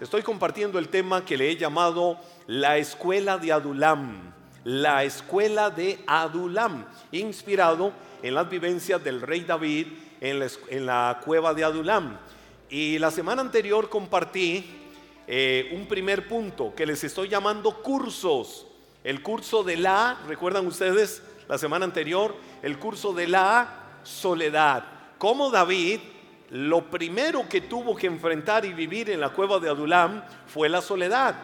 estoy compartiendo el tema que le he llamado la escuela de Adulam. La escuela de Adulam, inspirado en las vivencias del rey David en la, cueva de Adulam. Y la semana anterior compartí eh, un primer punto que les estoy llamando cursos. El curso de la, recuerdan ustedes la semana anterior, el curso de la soledad. Como David, lo primero que tuvo que enfrentar y vivir en la cueva de Adulam fue la soledad.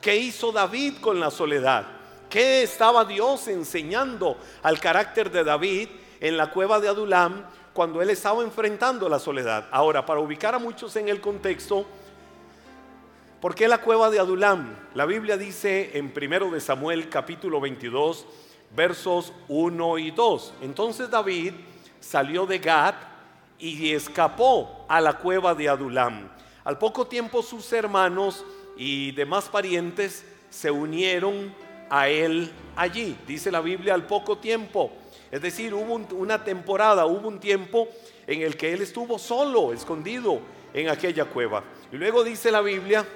¿Qué hizo David con la soledad? ¿Qué estaba Dios enseñando al carácter de David en la cueva de Adulam cuando él estaba enfrentando la soledad. Ahora, para ubicar a muchos en el contexto, ¿por qué la cueva de Adulam? La Biblia dice en 1 de Samuel capítulo 22, versos 1 y 2. Entonces David salió de Gad y escapó a la cueva de Adulam. Al poco tiempo sus hermanos y demás parientes se unieron a él allí. Dice la Biblia al poco tiempo. Es decir, hubo una temporada, hubo un tiempo en el que él estuvo solo, escondido en aquella cueva. Y luego dice la Biblia,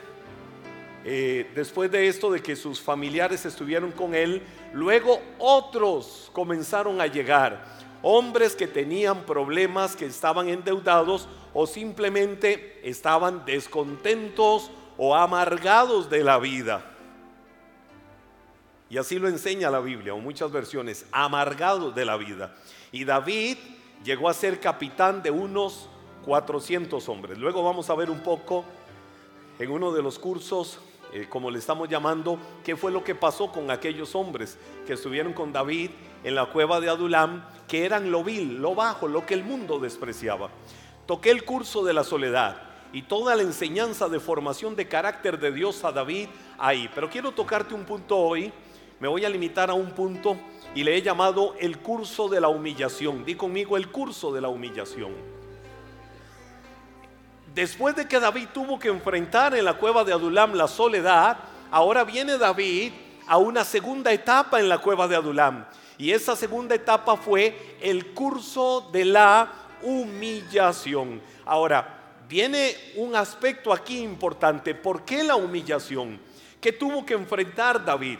eh, después de esto, de que sus familiares estuvieron con él, luego otros comenzaron a llegar, hombres que tenían problemas, que estaban endeudados o simplemente estaban descontentos o amargados de la vida. Y así lo enseña la Biblia, o muchas versiones, amargado de la vida. Y David llegó a ser capitán de unos 400 hombres. Luego vamos a ver un poco en uno de los cursos, eh, como le estamos llamando, qué fue lo que pasó con aquellos hombres que estuvieron con David en la cueva de Adulam, que eran lo vil, lo bajo, lo que el mundo despreciaba. Toqué el curso de la soledad y toda la enseñanza de formación de carácter de Dios a David ahí. Pero quiero tocarte un punto hoy me voy a limitar a un punto y le he llamado el curso de la humillación. Di conmigo el curso de la humillación. Después de que David tuvo que enfrentar en la cueva de Adulam la soledad, ahora viene David a una segunda etapa en la cueva de Adulam. Y esa segunda etapa fue el curso de la humillación. Ahora, viene un aspecto aquí importante. ¿Por qué la humillación? ¿Qué tuvo que enfrentar David?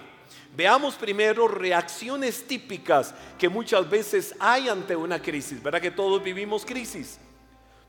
Veamos primero reacciones típicas que muchas veces hay ante una crisis. ¿Verdad que todos vivimos crisis?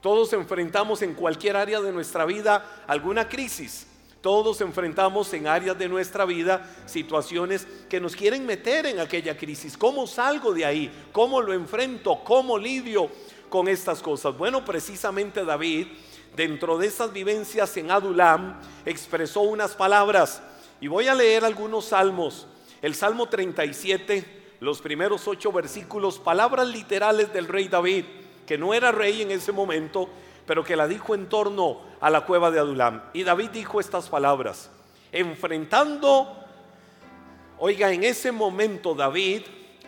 Todos enfrentamos en cualquier área de nuestra vida alguna crisis. Todos enfrentamos en áreas de nuestra vida situaciones que nos quieren meter en aquella crisis. ¿Cómo salgo de ahí? ¿Cómo lo enfrento? ¿Cómo lidio con estas cosas? Bueno, precisamente David, dentro de esas vivencias en Adulam, expresó unas palabras. Y voy a leer algunos salmos el Salmo 37, los primeros ocho versículos, palabras literales del rey David, que no era rey en ese momento, pero que la dijo en torno a la cueva de Adulam. Y David dijo estas palabras, enfrentando, oiga, en ese momento David,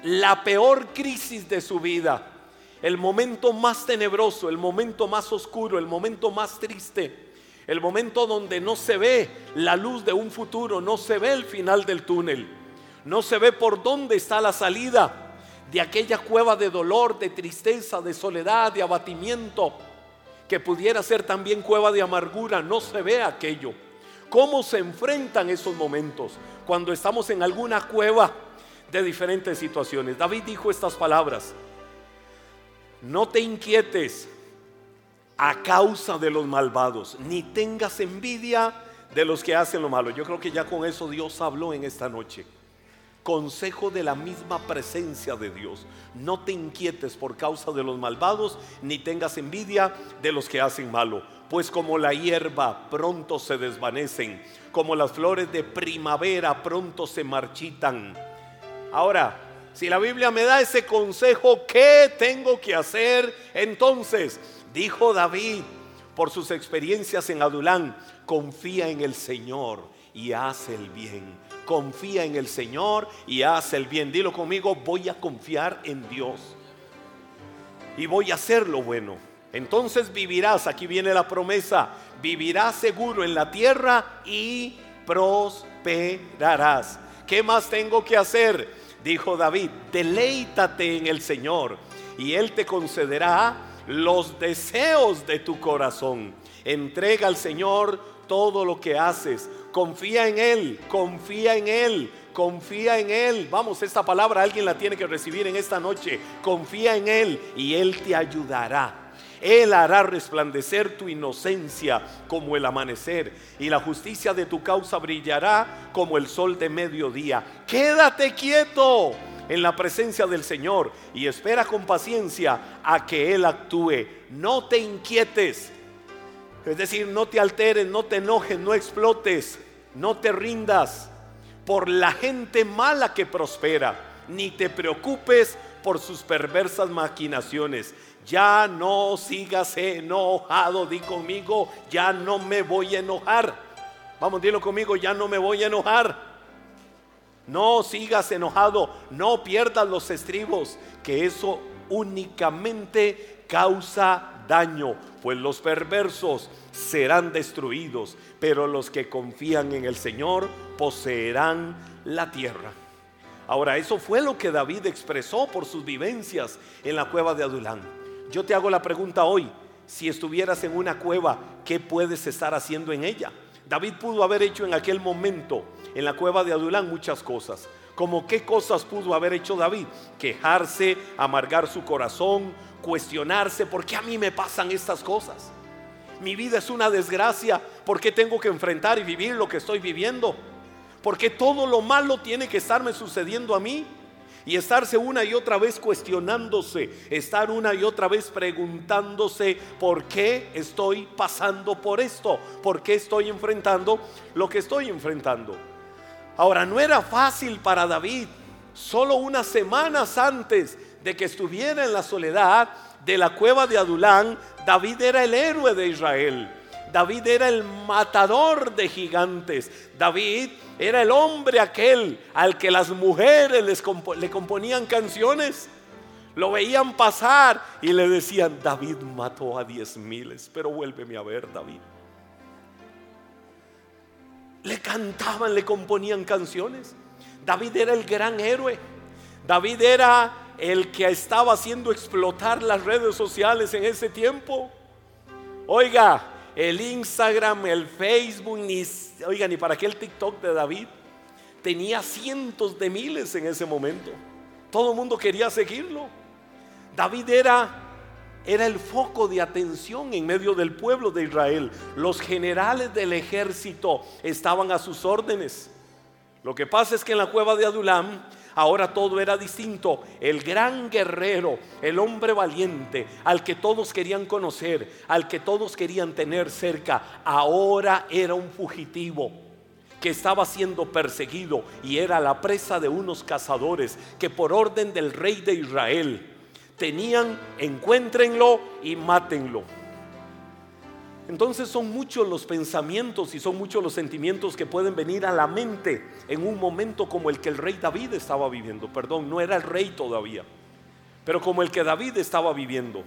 la peor crisis de su vida, el momento más tenebroso, el momento más oscuro, el momento más triste, el momento donde no se ve la luz de un futuro, no se ve el final del túnel. No se ve por dónde está la salida de aquella cueva de dolor, de tristeza, de soledad, de abatimiento, que pudiera ser también cueva de amargura. No se ve aquello. ¿Cómo se enfrentan esos momentos cuando estamos en alguna cueva de diferentes situaciones? David dijo estas palabras. No te inquietes a causa de los malvados, ni tengas envidia de los que hacen lo malo. Yo creo que ya con eso Dios habló en esta noche consejo de la misma presencia de Dios. No te inquietes por causa de los malvados, ni tengas envidia de los que hacen malo, pues como la hierba pronto se desvanecen, como las flores de primavera pronto se marchitan. Ahora, si la Biblia me da ese consejo, ¿qué tengo que hacer entonces? Dijo David, por sus experiencias en Adulán, confía en el Señor y hace el bien confía en el Señor y hace el bien. Dilo conmigo, voy a confiar en Dios. Y voy a hacer lo bueno. Entonces vivirás, aquí viene la promesa, vivirás seguro en la tierra y prosperarás. ¿Qué más tengo que hacer? Dijo David, deleítate en el Señor y Él te concederá los deseos de tu corazón. Entrega al Señor todo lo que haces. Confía en Él, confía en Él, confía en Él. Vamos, esta palabra alguien la tiene que recibir en esta noche. Confía en Él y Él te ayudará. Él hará resplandecer tu inocencia como el amanecer y la justicia de tu causa brillará como el sol de mediodía. Quédate quieto en la presencia del Señor y espera con paciencia a que Él actúe. No te inquietes, es decir, no te alteres, no te enojes, no explotes, no te rindas por la gente mala que prospera, ni te preocupes por sus perversas maquinaciones. Ya no sigas enojado, di conmigo, ya no me voy a enojar. Vamos, dilo conmigo, ya no me voy a enojar. No sigas enojado, no pierdas los estribos, que eso únicamente causa daño, pues los perversos serán destruidos, pero los que confían en el Señor poseerán la tierra. Ahora, eso fue lo que David expresó por sus vivencias en la cueva de Adulán. Yo te hago la pregunta hoy, si estuvieras en una cueva, ¿qué puedes estar haciendo en ella? David pudo haber hecho en aquel momento en la cueva de Adulán muchas cosas. Como qué cosas pudo haber hecho David? Quejarse, amargar su corazón, cuestionarse, ¿por qué a mí me pasan estas cosas? Mi vida es una desgracia, ¿por qué tengo que enfrentar y vivir lo que estoy viviendo? ¿Por qué todo lo malo tiene que estarme sucediendo a mí? y estarse una y otra vez cuestionándose, estar una y otra vez preguntándose por qué estoy pasando por esto, por qué estoy enfrentando lo que estoy enfrentando. Ahora, no era fácil para David, solo unas semanas antes de que estuviera en la soledad de la cueva de Adulán, David era el héroe de Israel. David era el matador de gigantes. David era el hombre aquel al que las mujeres le componían canciones. Lo veían pasar y le decían, David mató a diez miles, pero vuélveme a ver, David. Le cantaban, le componían canciones. David era el gran héroe. David era el que estaba haciendo explotar las redes sociales en ese tiempo. Oiga, el Instagram, el Facebook, ni, oiga, ni para qué el TikTok de David. Tenía cientos de miles en ese momento. Todo el mundo quería seguirlo. David era, era el foco de atención en medio del pueblo de Israel. Los generales del ejército estaban a sus órdenes. Lo que pasa es que en la cueva de Adulam Ahora todo era distinto. El gran guerrero, el hombre valiente, al que todos querían conocer, al que todos querían tener cerca, ahora era un fugitivo que estaba siendo perseguido y era la presa de unos cazadores que por orden del rey de Israel tenían, encuéntrenlo y mátenlo. Entonces son muchos los pensamientos y son muchos los sentimientos que pueden venir a la mente en un momento como el que el rey David estaba viviendo. Perdón, no era el rey todavía, pero como el que David estaba viviendo.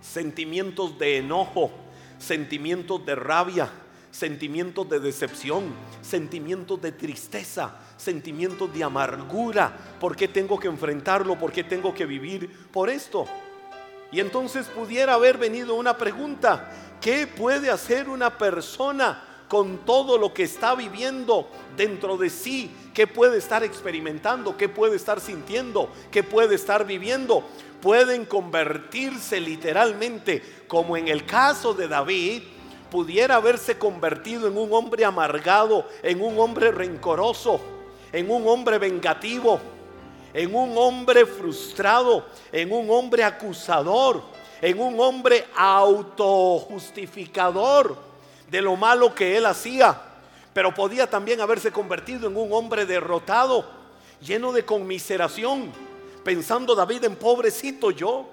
Sentimientos de enojo, sentimientos de rabia, sentimientos de decepción, sentimientos de tristeza, sentimientos de amargura. ¿Por qué tengo que enfrentarlo? ¿Por qué tengo que vivir por esto? Y entonces pudiera haber venido una pregunta, ¿qué puede hacer una persona con todo lo que está viviendo dentro de sí? ¿Qué puede estar experimentando? ¿Qué puede estar sintiendo? ¿Qué puede estar viviendo? Pueden convertirse literalmente, como en el caso de David, pudiera haberse convertido en un hombre amargado, en un hombre rencoroso, en un hombre vengativo, en un hombre frustrado, en un hombre acusador, en un hombre autojustificador de lo malo que él hacía. Pero podía también haberse convertido en un hombre derrotado, lleno de conmiseración, pensando David en pobrecito yo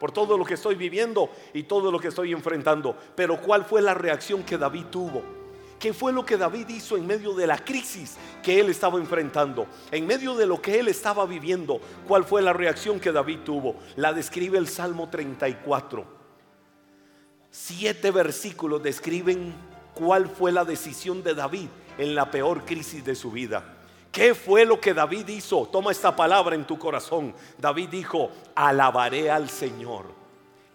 por todo lo que estoy viviendo y todo lo que estoy enfrentando. Pero ¿cuál fue la reacción que David tuvo? ¿Qué fue lo que David hizo en medio de la crisis que él estaba enfrentando? En medio de lo que él estaba viviendo, ¿cuál fue la reacción que David tuvo? La describe el Salmo 34. Siete versículos describen cuál fue la decisión de David en la peor crisis de su vida. ¿Qué fue lo que David hizo? Toma esta palabra en tu corazón. David dijo, alabaré al Señor.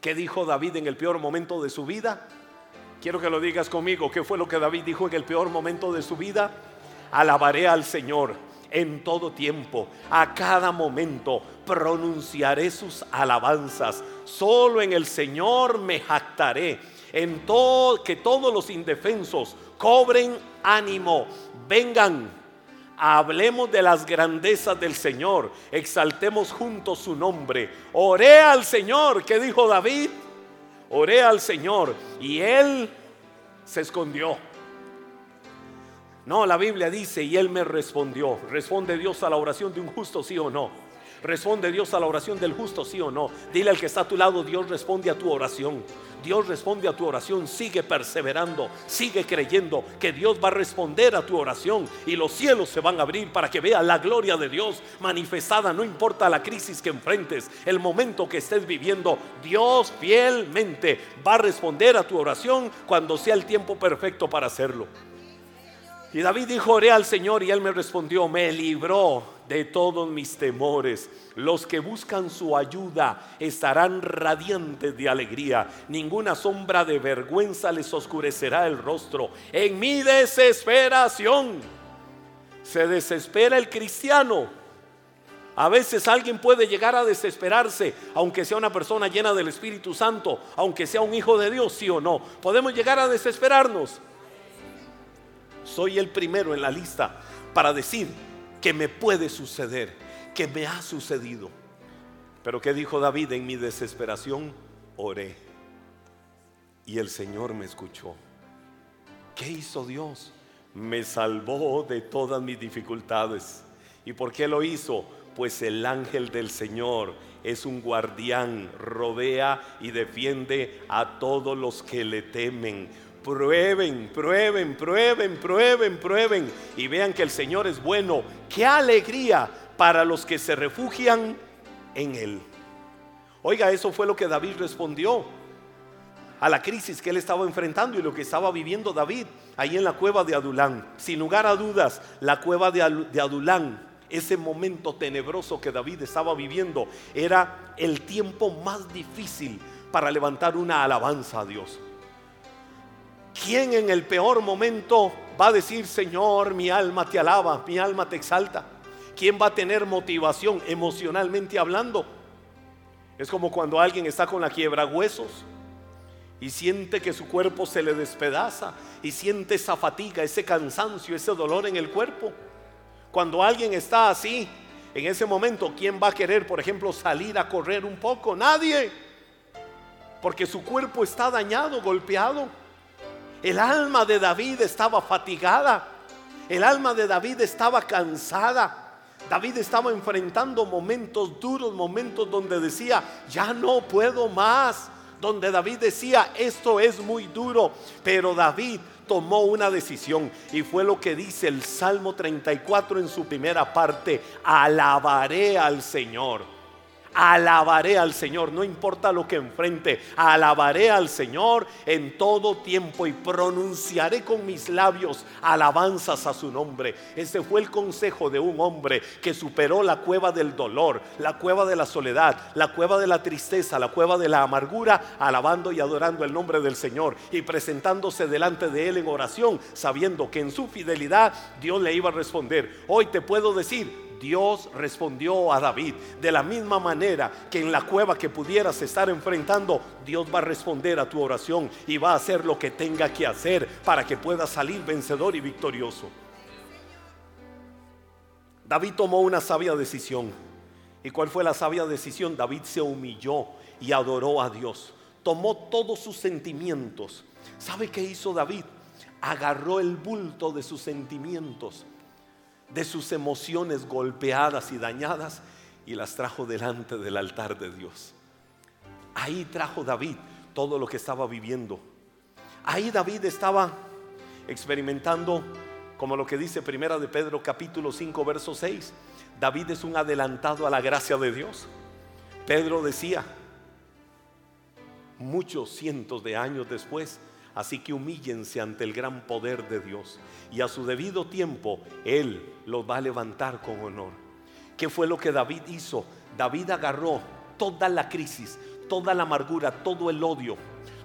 ¿Qué dijo David en el peor momento de su vida? Quiero que lo digas conmigo. ¿Qué fue lo que David dijo en el peor momento de su vida? Alabaré al Señor en todo tiempo, a cada momento pronunciaré sus alabanzas. Solo en el Señor me jactaré. En todo que todos los indefensos cobren ánimo, vengan hablemos de las grandezas del Señor, exaltemos juntos su nombre. Oré al Señor, ¿qué dijo David? Oré al Señor y él se escondió. No, la Biblia dice, y él me respondió. ¿Responde Dios a la oración de un justo, sí o no? ¿Responde Dios a la oración del justo, sí o no? Dile al que está a tu lado, Dios responde a tu oración. Dios responde a tu oración, sigue perseverando, sigue creyendo que Dios va a responder a tu oración y los cielos se van a abrir para que vea la gloria de Dios manifestada, no importa la crisis que enfrentes, el momento que estés viviendo, Dios fielmente va a responder a tu oración cuando sea el tiempo perfecto para hacerlo. Y David dijo, oré al Señor y él me respondió, me libró de todos mis temores. Los que buscan su ayuda estarán radiantes de alegría. Ninguna sombra de vergüenza les oscurecerá el rostro. En mi desesperación se desespera el cristiano. A veces alguien puede llegar a desesperarse, aunque sea una persona llena del Espíritu Santo, aunque sea un hijo de Dios, sí o no. Podemos llegar a desesperarnos soy el primero en la lista para decir que me puede suceder, que me ha sucedido. Pero ¿qué dijo David? En mi desesperación oré y el Señor me escuchó. ¿Qué hizo Dios? Me salvó de todas mis dificultades. ¿Y por qué lo hizo? Pues el ángel del Señor es un guardián, rodea y defiende a todos los que le temen Prueben, prueben, prueben, prueben, prueben y vean que el Señor es bueno. Qué alegría para los que se refugian en Él. Oiga, eso fue lo que David respondió a la crisis que él estaba enfrentando y lo que estaba viviendo David ahí en la cueva de Adulán. Sin lugar a dudas, la cueva de Adulán, ese momento tenebroso que David estaba viviendo, era el tiempo más difícil para levantar una alabanza a Dios. ¿Quién en el peor momento va a decir, Señor, mi alma te alaba, mi alma te exalta? ¿Quién va a tener motivación emocionalmente hablando? Es como cuando alguien está con la quiebra huesos y siente que su cuerpo se le despedaza y siente esa fatiga, ese cansancio, ese dolor en el cuerpo. Cuando alguien está así, en ese momento, ¿quién va a querer, por ejemplo, salir a correr un poco? Nadie. Porque su cuerpo está dañado, golpeado. El alma de David estaba fatigada. El alma de David estaba cansada. David estaba enfrentando momentos duros, momentos donde decía, ya no puedo más. Donde David decía, esto es muy duro. Pero David tomó una decisión y fue lo que dice el Salmo 34 en su primera parte, alabaré al Señor. Alabaré al Señor, no importa lo que enfrente, alabaré al Señor en todo tiempo y pronunciaré con mis labios alabanzas a su nombre. Ese fue el consejo de un hombre que superó la cueva del dolor, la cueva de la soledad, la cueva de la tristeza, la cueva de la amargura, alabando y adorando el nombre del Señor y presentándose delante de Él en oración, sabiendo que en su fidelidad Dios le iba a responder. Hoy te puedo decir, Dios respondió a David de la misma manera que en la cueva que pudieras estar enfrentando, Dios va a responder a tu oración y va a hacer lo que tenga que hacer para que puedas salir vencedor y victorioso. David tomó una sabia decisión. ¿Y cuál fue la sabia decisión? David se humilló y adoró a Dios. Tomó todos sus sentimientos. ¿Sabe qué hizo David? Agarró el bulto de sus sentimientos de sus emociones golpeadas y dañadas y las trajo delante del altar de Dios. Ahí trajo David todo lo que estaba viviendo. Ahí David estaba experimentando como lo que dice Primera de Pedro capítulo 5 verso 6. David es un adelantado a la gracia de Dios. Pedro decía, muchos cientos de años después, Así que humíllense ante el gran poder de Dios y a su debido tiempo Él los va a levantar con honor. ¿Qué fue lo que David hizo? David agarró toda la crisis, toda la amargura, todo el odio,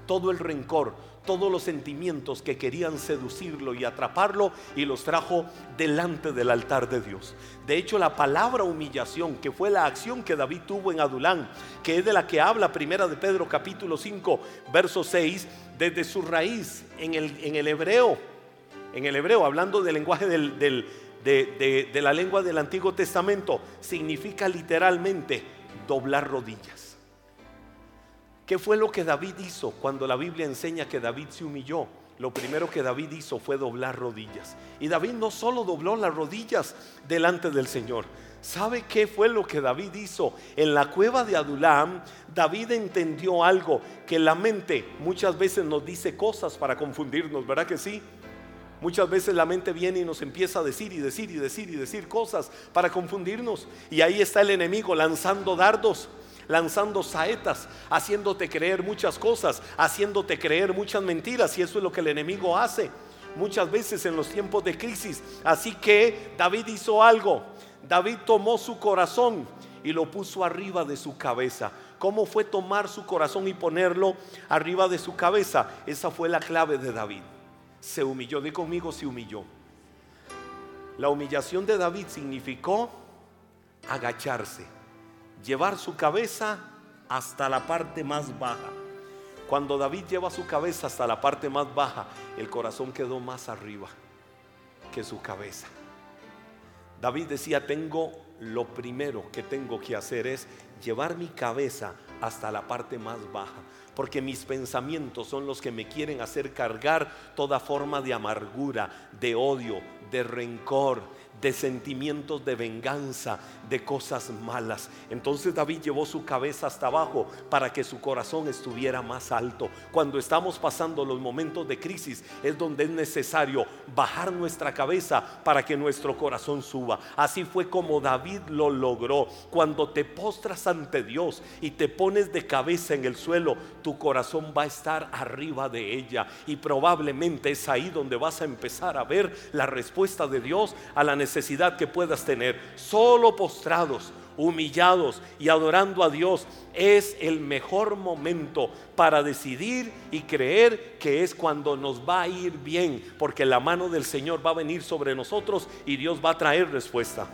todo el rencor, todos los sentimientos que querían seducirlo y atraparlo y los trajo delante del altar de Dios. De hecho, la palabra humillación, que fue la acción que David tuvo en Adulán, que es de la que habla Primera de Pedro capítulo 5, verso 6, desde su raíz en el, en el hebreo, en el hebreo, hablando del lenguaje de la lengua del Antiguo Testamento, significa literalmente doblar rodillas. ¿Qué fue lo que David hizo cuando la Biblia enseña que David se humilló? Lo primero que David hizo fue doblar rodillas. Y David no solo dobló las rodillas delante del Señor. ¿Sabe qué fue lo que David hizo? En la cueva de Adulam, David entendió algo que la mente muchas veces nos dice cosas para confundirnos, ¿verdad que sí? Muchas veces la mente viene y nos empieza a decir y decir y decir y decir cosas para confundirnos. Y ahí está el enemigo lanzando dardos lanzando saetas, haciéndote creer muchas cosas, haciéndote creer muchas mentiras. Y eso es lo que el enemigo hace muchas veces en los tiempos de crisis. Así que David hizo algo. David tomó su corazón y lo puso arriba de su cabeza. ¿Cómo fue tomar su corazón y ponerlo arriba de su cabeza? Esa fue la clave de David. Se humilló, di conmigo, se humilló. La humillación de David significó agacharse llevar su cabeza hasta la parte más baja. Cuando David lleva su cabeza hasta la parte más baja, el corazón quedó más arriba que su cabeza. David decía, tengo lo primero que tengo que hacer es llevar mi cabeza hasta la parte más baja, porque mis pensamientos son los que me quieren hacer cargar toda forma de amargura, de odio, de rencor, de sentimientos de venganza, de cosas malas. Entonces David llevó su cabeza hasta abajo para que su corazón estuviera más alto. Cuando estamos pasando los momentos de crisis es donde es necesario bajar nuestra cabeza para que nuestro corazón suba. Así fue como David lo logró. Cuando te postras ante Dios y te pones de cabeza en el suelo, tu corazón va a estar arriba de ella y probablemente es ahí donde vas a empezar a ver la respuesta de Dios a la necesidad necesidad que puedas tener, solo postrados, humillados y adorando a Dios, es el mejor momento para decidir y creer que es cuando nos va a ir bien, porque la mano del Señor va a venir sobre nosotros y Dios va a traer respuesta.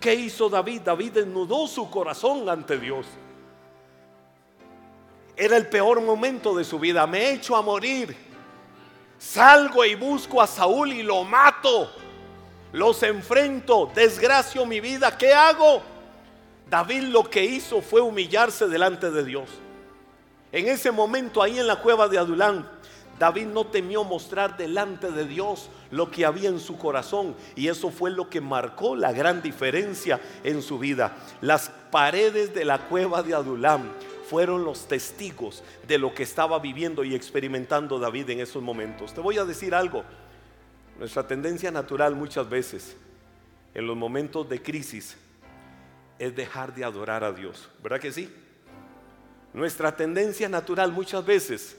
¿Qué hizo David? David desnudó su corazón ante Dios. Era el peor momento de su vida. Me echo a morir. Salgo y busco a Saúl y lo mato los enfrento, desgracio mi vida, ¿qué hago? David lo que hizo fue humillarse delante de Dios. En ese momento, ahí en la cueva de Adulán, David no temió mostrar delante de Dios lo que había en su corazón y eso fue lo que marcó la gran diferencia en su vida. Las paredes de la cueva de Adulán fueron los testigos de lo que estaba viviendo y experimentando David en esos momentos. Te voy a decir algo. Nuestra tendencia natural muchas veces en los momentos de crisis es dejar de adorar a Dios. ¿Verdad que sí? Nuestra tendencia natural muchas veces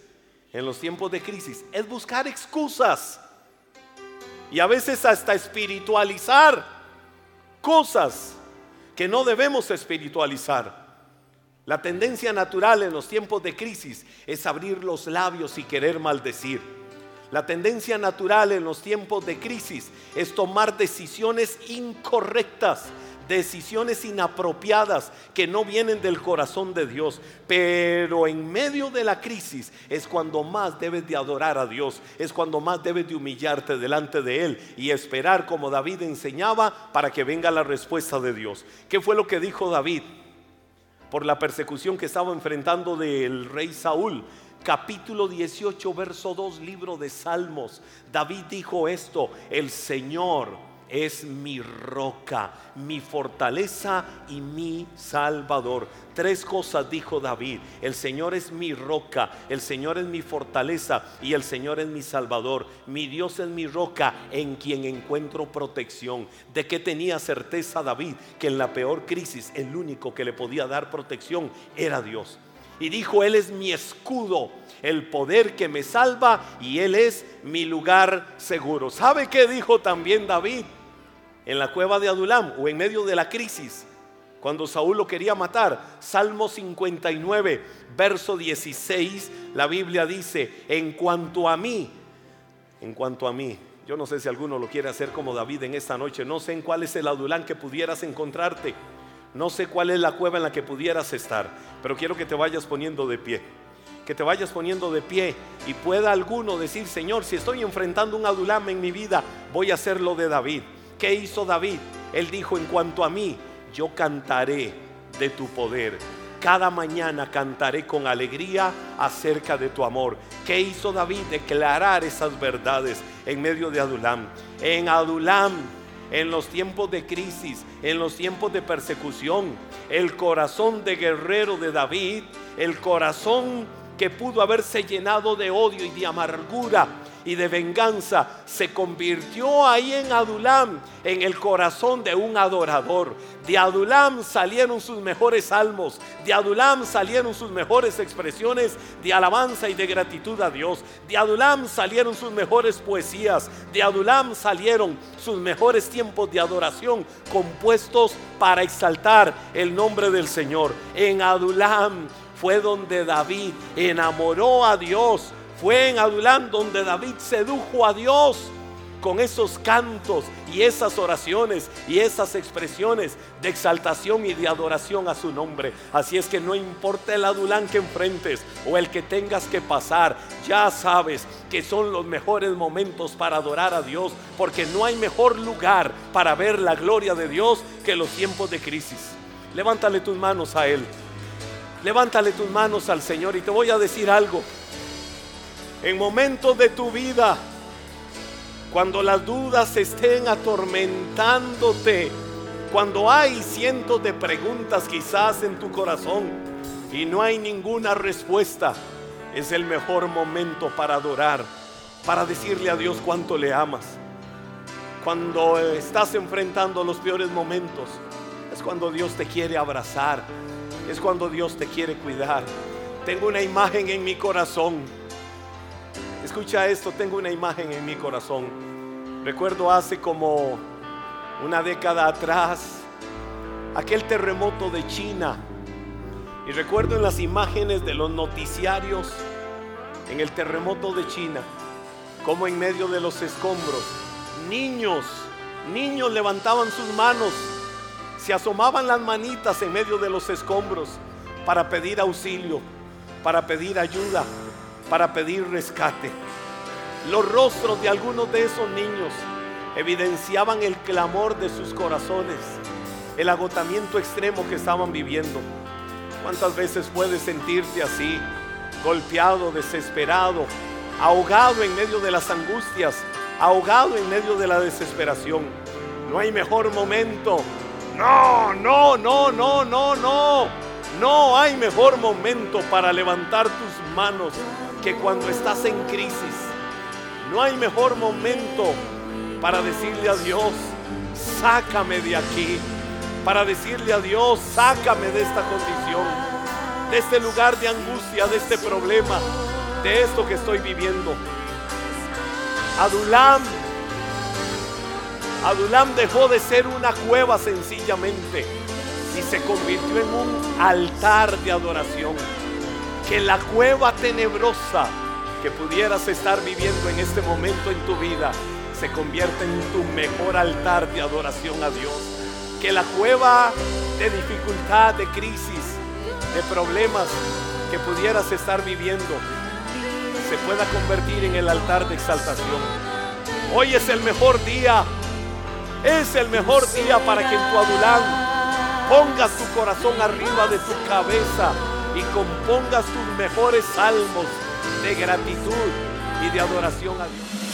en los tiempos de crisis es buscar excusas y a veces hasta espiritualizar cosas que no debemos espiritualizar. La tendencia natural en los tiempos de crisis es abrir los labios y querer maldecir. La tendencia natural en los tiempos de crisis es tomar decisiones incorrectas, decisiones inapropiadas que no vienen del corazón de Dios. Pero en medio de la crisis es cuando más debes de adorar a Dios, es cuando más debes de humillarte delante de Él y esperar como David enseñaba para que venga la respuesta de Dios. ¿Qué fue lo que dijo David? Por la persecución que estaba enfrentando del rey Saúl capítulo 18, verso 2, libro de Salmos. David dijo esto, el Señor es mi roca, mi fortaleza y mi salvador. Tres cosas dijo David. El Señor es mi roca, el Señor es mi fortaleza y el Señor es mi salvador. Mi Dios es mi roca en quien encuentro protección. ¿De qué tenía certeza David? Que en la peor crisis el único que le podía dar protección era Dios. Y dijo, Él es mi escudo, el poder que me salva y Él es mi lugar seguro. ¿Sabe qué dijo también David en la cueva de Adulam o en medio de la crisis? cuando Saúl lo quería matar. Salmo 59, verso 16, la Biblia dice, en cuanto a mí, en cuanto a mí, yo no sé si alguno lo quiere hacer como David en esta noche, no sé en cuál es el adulán que pudieras encontrarte, no sé cuál es la cueva en la que pudieras estar, pero quiero que te vayas poniendo de pie que te vayas poniendo de pie y pueda alguno decir, Señor, si estoy enfrentando un adulán en mi vida, voy a hacer lo de David. ¿Qué hizo David? Él dijo, en cuanto a mí, yo cantaré de tu poder. Cada mañana cantaré con alegría acerca de tu amor. ¿Qué hizo David? Declarar esas verdades en medio de Adulam. En Adulam, en los tiempos de crisis, en los tiempos de persecución, el corazón de guerrero de David, el corazón que pudo haberse llenado de odio y de amargura, y de venganza se convirtió ahí en Adulam, en el corazón de un adorador. De Adulam salieron sus mejores salmos, de Adulam salieron sus mejores expresiones de alabanza y de gratitud a Dios. De Adulam salieron sus mejores poesías, de Adulam salieron sus mejores tiempos de adoración compuestos para exaltar el nombre del Señor. En Adulam fue donde David enamoró a Dios fue en Adulam donde David sedujo a Dios con esos cantos y esas oraciones y esas expresiones de exaltación y de adoración a su nombre. Así es que no importa el Adulán que enfrentes o el que tengas que pasar, ya sabes que son los mejores momentos para adorar a Dios, porque no hay mejor lugar para ver la gloria de Dios que los tiempos de crisis. Levántale tus manos a Él. Levántale tus manos al Señor y te voy a decir algo en momentos de tu vida, cuando las dudas estén atormentándote, cuando hay cientos de preguntas quizás en tu corazón y no hay ninguna respuesta, es el mejor momento para adorar, para decirle a Dios cuánto le amas. Cuando estás enfrentando los peores momentos, es cuando Dios te quiere abrazar, es cuando Dios te quiere cuidar. Tengo una imagen en mi corazón Escucha esto, tengo una imagen en mi corazón. Recuerdo hace como una década atrás aquel terremoto de China. Y recuerdo en las imágenes de los noticiarios en el terremoto de China, como en medio de los escombros, niños, niños levantaban sus manos, se asomaban las manitas en medio de los escombros para pedir auxilio, para pedir ayuda para pedir rescate. Los rostros de algunos de esos niños evidenciaban el clamor de sus corazones, el agotamiento extremo que estaban viviendo. ¿Cuántas veces puedes sentirte así, golpeado, desesperado, ahogado en medio de las angustias, ahogado en medio de la desesperación? No hay mejor momento. No, no, no, no, no, no. No hay mejor momento para levantar tus manos que cuando estás en crisis, no hay mejor momento para decirle a Dios, sácame de aquí, para decirle a Dios, sácame de esta condición, de este lugar de angustia, de este problema, de esto que estoy viviendo. Adulam, Adulam dejó de ser una cueva sencillamente y se convirtió en un altar de adoración que la cueva tenebrosa que pudieras estar viviendo en este momento en tu vida se convierta en tu mejor altar de adoración a Dios. Que la cueva de dificultad, de crisis, de problemas que pudieras estar viviendo se pueda convertir en el altar de exaltación. Hoy es el mejor día. Es el mejor día para que en tu adulán pongas tu corazón arriba de tu cabeza y compongas tus mejores salmos de gratitud y de adoración a Dios.